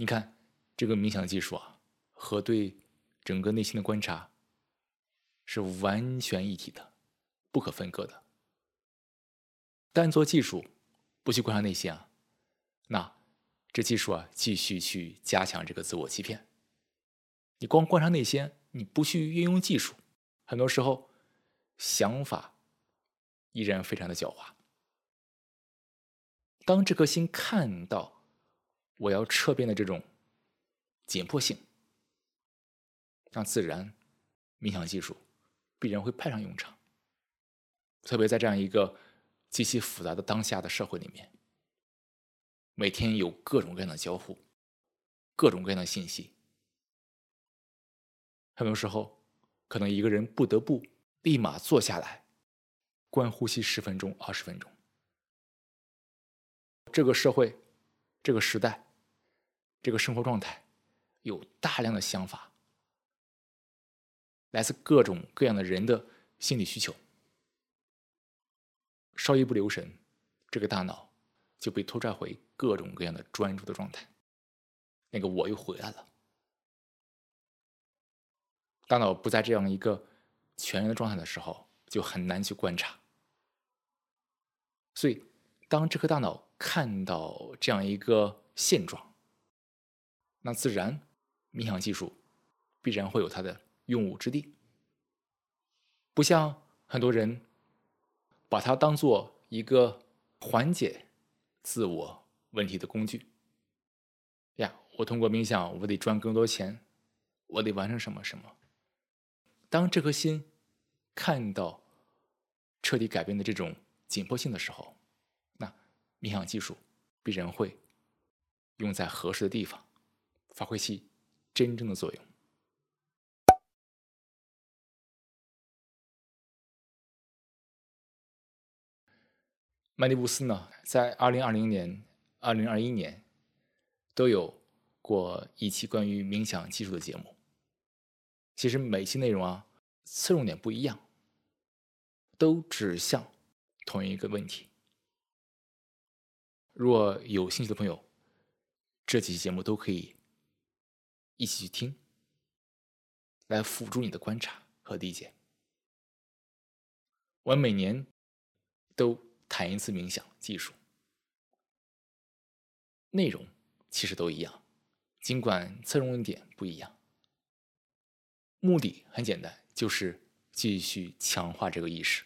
你看这个冥想技术啊，和对整个内心的观察是完全一体的，不可分割的。单做技术，不去观察内心啊，那这技术啊，继续去加强这个自我欺骗。你光观察内心，你不去运用技术，很多时候想法依然非常的狡猾。当这颗心看到我要撤变的这种紧迫性，让自然冥想技术必然会派上用场。特别在这样一个极其复杂的当下的社会里面，每天有各种各样的交互，各种各样的信息，很多时候可能一个人不得不立马坐下来，观呼吸十分钟、二十分钟。这个社会，这个时代，这个生活状态，有大量的想法，来自各种各样的人的心理需求。稍一不留神，这个大脑就被拖拽回各种各样的专注的状态，那个我又回来了。大脑不在这样一个全然的状态的时候，就很难去观察。所以，当这颗大脑看到这样一个现状，那自然冥想技术必然会有它的用武之地。不像很多人把它当做一个缓解自我问题的工具。呀，我通过冥想，我得赚更多钱，我得完成什么什么。当这颗心看到彻底改变的这种紧迫性的时候。那冥想技术必然会用在合适的地方，发挥其真正的作用。麦迪布斯呢，在二零二零年、二零二一年都有过一期关于冥想技术的节目。其实每期内容啊，侧重点不一样，都指向同一个问题。若有兴趣的朋友，这几期节目都可以一起去听，来辅助你的观察和理解。我每年都谈一次冥想技术，内容其实都一样，尽管侧重点不一样。目的很简单，就是继续强化这个意识，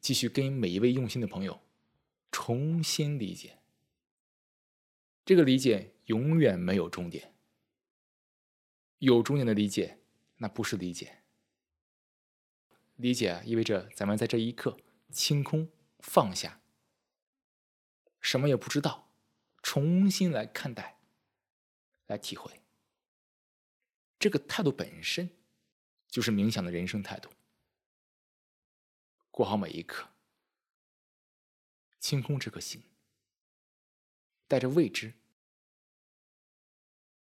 继续跟每一位用心的朋友。重新理解，这个理解永远没有终点。有终点的理解，那不是理解。理解意味着咱们在这一刻清空、放下，什么也不知道，重新来看待，来体会。这个态度本身，就是冥想的人生态度。过好每一刻。清空这颗心，带着未知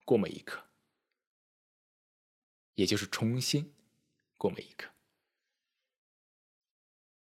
过每一刻，也就是重新过每一刻。